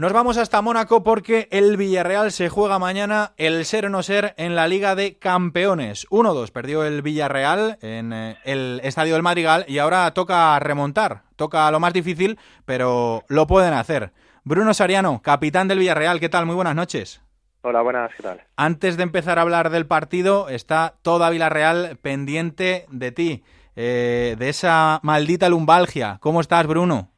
Nos vamos hasta Mónaco porque el Villarreal se juega mañana el ser o no ser en la Liga de Campeones. 1-2 perdió el Villarreal en eh, el Estadio del Madrigal y ahora toca remontar. Toca lo más difícil, pero lo pueden hacer. Bruno Sariano, capitán del Villarreal, ¿qué tal? Muy buenas noches. Hola, buenas, ¿qué tal? Antes de empezar a hablar del partido, está toda Villarreal pendiente de ti, eh, de esa maldita lumbalgia. ¿Cómo estás, Bruno?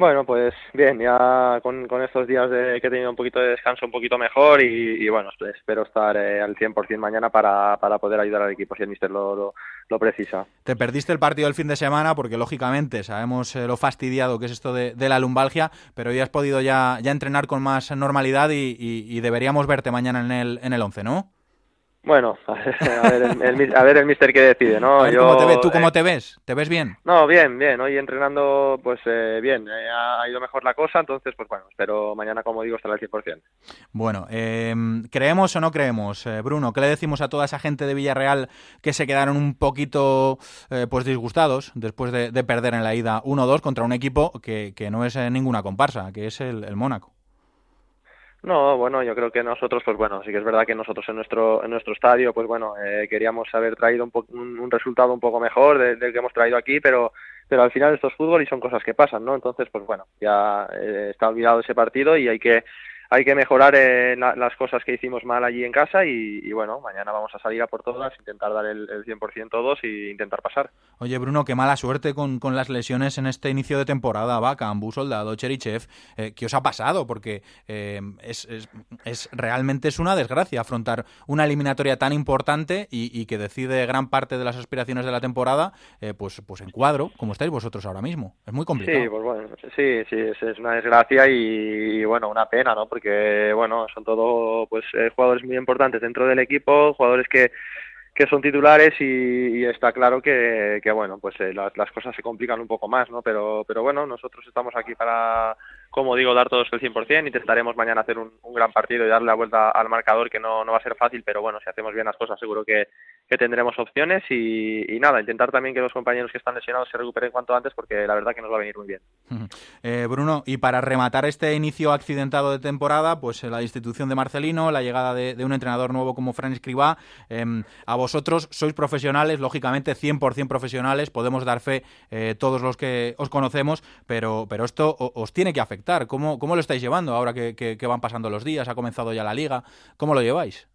Bueno, pues bien, ya con, estos días de, que he tenido un poquito de descanso un poquito mejor y, bueno, espero estar eh, al 100% mañana para, para poder ayudar al equipo si el míster lo, lo, precisa. Te perdiste el partido el fin de semana porque lógicamente sabemos eh, lo fastidiado que es esto de, la lumbalgia, pero ya has podido ya, ya entrenar con más normalidad y, y, deberíamos verte mañana en el, en el 11, ¿no? Bueno, a ver, el, a ver el mister que decide, ¿no? ¿cómo te ¿Tú cómo eh, te ves? ¿Te ves bien? No, bien, bien. Hoy entrenando, pues eh, bien. Eh, ha ido mejor la cosa, entonces, pues bueno, espero mañana, como digo, estar al 100%. Bueno, ¿creemos o no creemos, Bruno? ¿Qué le decimos a toda esa gente de Villarreal que se quedaron un poquito, pues disgustados después de, perder en la ida 1-2 contra un equipo que, que no es ninguna comparsa, que es el Mónaco? No, bueno, yo creo que nosotros, pues bueno, sí que es verdad que nosotros en nuestro en nuestro estadio, pues bueno, eh, queríamos haber traído un, un, resultado un poco mejor del, que hemos traído aquí, pero pero al final esto es fútbol y son cosas que pasan, ¿no? Entonces, pues bueno, ya eh, está olvidado ese partido y hay que hay que mejorar eh, las cosas que hicimos mal allí en casa y, bueno, mañana vamos a salir a por todas, intentar dar el, el 100% todos y intentar pasar. Oye, Bruno, qué mala suerte con, con las lesiones en este inicio de temporada. Vaca, Ambu, Soldado, Cherichev. Eh, ¿Qué os ha pasado? Porque eh, es, es, realmente es una desgracia afrontar una eliminatoria tan importante y, que decide gran parte de las aspiraciones de la temporada pues, pues en cuadro, como estáis vosotros ahora mismo. Es muy complicado. Sí, pues bueno, sí, sí, es, una desgracia y, bueno, una pena, ¿no? porque bueno, son todo pues eh, jugadores muy importantes dentro del equipo, jugadores que que son titulares y, está claro que, bueno pues eh, las, cosas se complican un poco más no pero pero bueno nosotros estamos aquí para como digo dar todos el 100% intentaremos mañana hacer un, gran partido y darle la vuelta al marcador que no, no va a ser fácil pero bueno si hacemos bien las cosas seguro que, tendremos opciones y, nada, intentar también que los compañeros que están lesionados se recuperen cuanto antes porque la verdad que nos va a venir muy bien. Eh, Bruno, y para rematar este inicio accidentado de temporada, pues eh, la institución de Marcelino, la llegada de, un entrenador nuevo como Fran Escribá, em, a vosotros sois profesionales, lógicamente 100% profesionales, podemos dar fe eh, todos los que os conocemos, pero, pero esto os tiene que afectar. ¿Cómo, ¿Cómo lo estáis llevando ahora que, van pasando los días? ¿Ha comenzado ya la liga? ¿Cómo lo lleváis?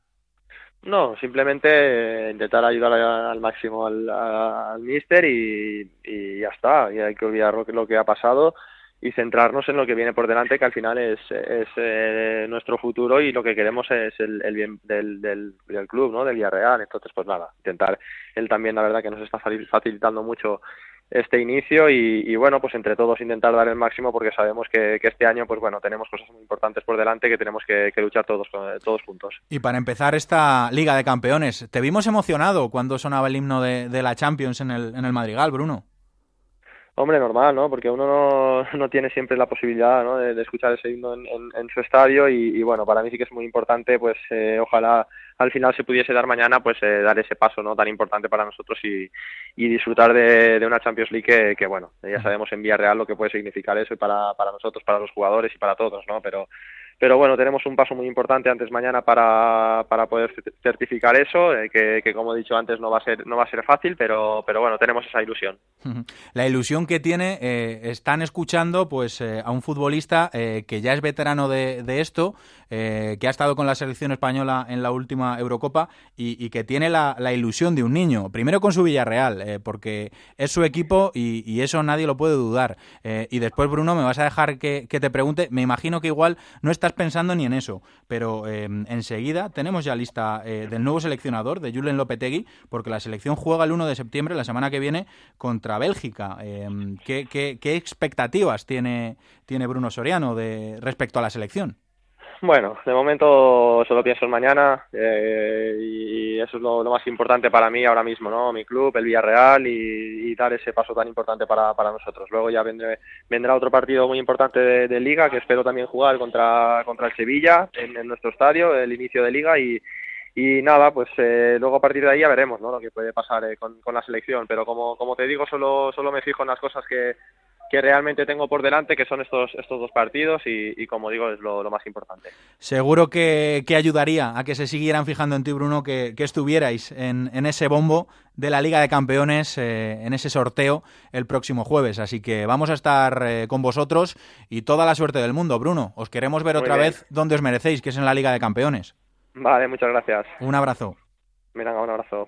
No, simplemente eh, intentar ayudar al máximo al, al míster y, y, ya está. Y hay que olvidar lo que, lo que ha pasado y centrarnos en lo que viene por delante, que al final es, es eh, nuestro futuro y lo que queremos es el, bien del, del, del, club, ¿no? Del Villarreal. Entonces, pues nada, intentar él también, la verdad, que nos está facilitando mucho este inicio y, bueno, pues entre todos intentar dar el máximo porque sabemos que, este año, pues bueno, tenemos cosas muy importantes por delante que tenemos que, luchar todos, todos juntos. Y para empezar esta Liga de Campeones, ¿te vimos emocionado cuando sonaba el himno de, de la Champions en el, en el Madrigal, Bruno? Hombre, normal, ¿no? Porque uno no, no tiene siempre la posibilidad ¿no? de, escuchar ese himno en, en, su estadio y, bueno, para mí sí que es muy importante, pues eh, ojalá al final se pudiese dar mañana, pues eh, dar ese paso no tan importante para nosotros y, y disfrutar de, de, una Champions League que, que, bueno, ya sabemos en Villarreal lo que puede significar eso y para, para nosotros, para los jugadores y para todos, ¿no? Pero pero bueno, tenemos un paso muy importante antes mañana para, para poder certificar eso, eh, que, que, como he dicho antes no va a ser no va a ser fácil, pero, pero bueno, tenemos esa ilusión. La ilusión que tiene, eh, están escuchando pues eh, a un futbolista que ya es veterano de, de esto, que ha estado con la selección española en la última Eurocopa y, y que tiene la, la, ilusión de un niño, primero con su Villarreal, porque es su equipo y, y, eso nadie lo puede dudar. y después, Bruno, me vas a dejar que, que te pregunte, me imagino que igual no está estás pensando ni en eso, pero eh, enseguida tenemos ya lista eh, del nuevo seleccionador, de Julen Lopetegui, porque la selección juega el 1 de septiembre, la semana que viene, contra Bélgica. Eh, ¿qué, qué, expectativas tiene, tiene Bruno Soriano de, respecto a la selección? Bueno, de momento solo pienso en mañana eh, y eso es lo, más importante para mí ahora mismo, ¿no? Mi club, el Villarreal y, dar ese paso tan importante para, para nosotros. Luego ya vendrá otro partido muy importante de, Liga que espero también jugar contra, contra el Sevilla en, nuestro estadio, el inicio de Liga y, y nada, pues eh, luego a partir de ahí ya veremos, ¿no? Lo que puede pasar eh, con, con, la selección. Pero como, como te digo, solo, solo me fijo en las cosas que que realmente tengo por delante, que son estos, estos dos partidos y, como digo, es lo, más importante. Seguro que, ayudaría a que se siguieran fijando en ti, Bruno, que, estuvierais en, en, ese bombo de la Liga de Campeones, eh, en ese sorteo el próximo jueves. Así que vamos a estar eh, con vosotros y toda la suerte del mundo, Bruno. Os queremos ver otra vez donde os merecéis, que es en la Liga de Campeones. Vale, muchas gracias. Un abrazo. Mira, un abrazo.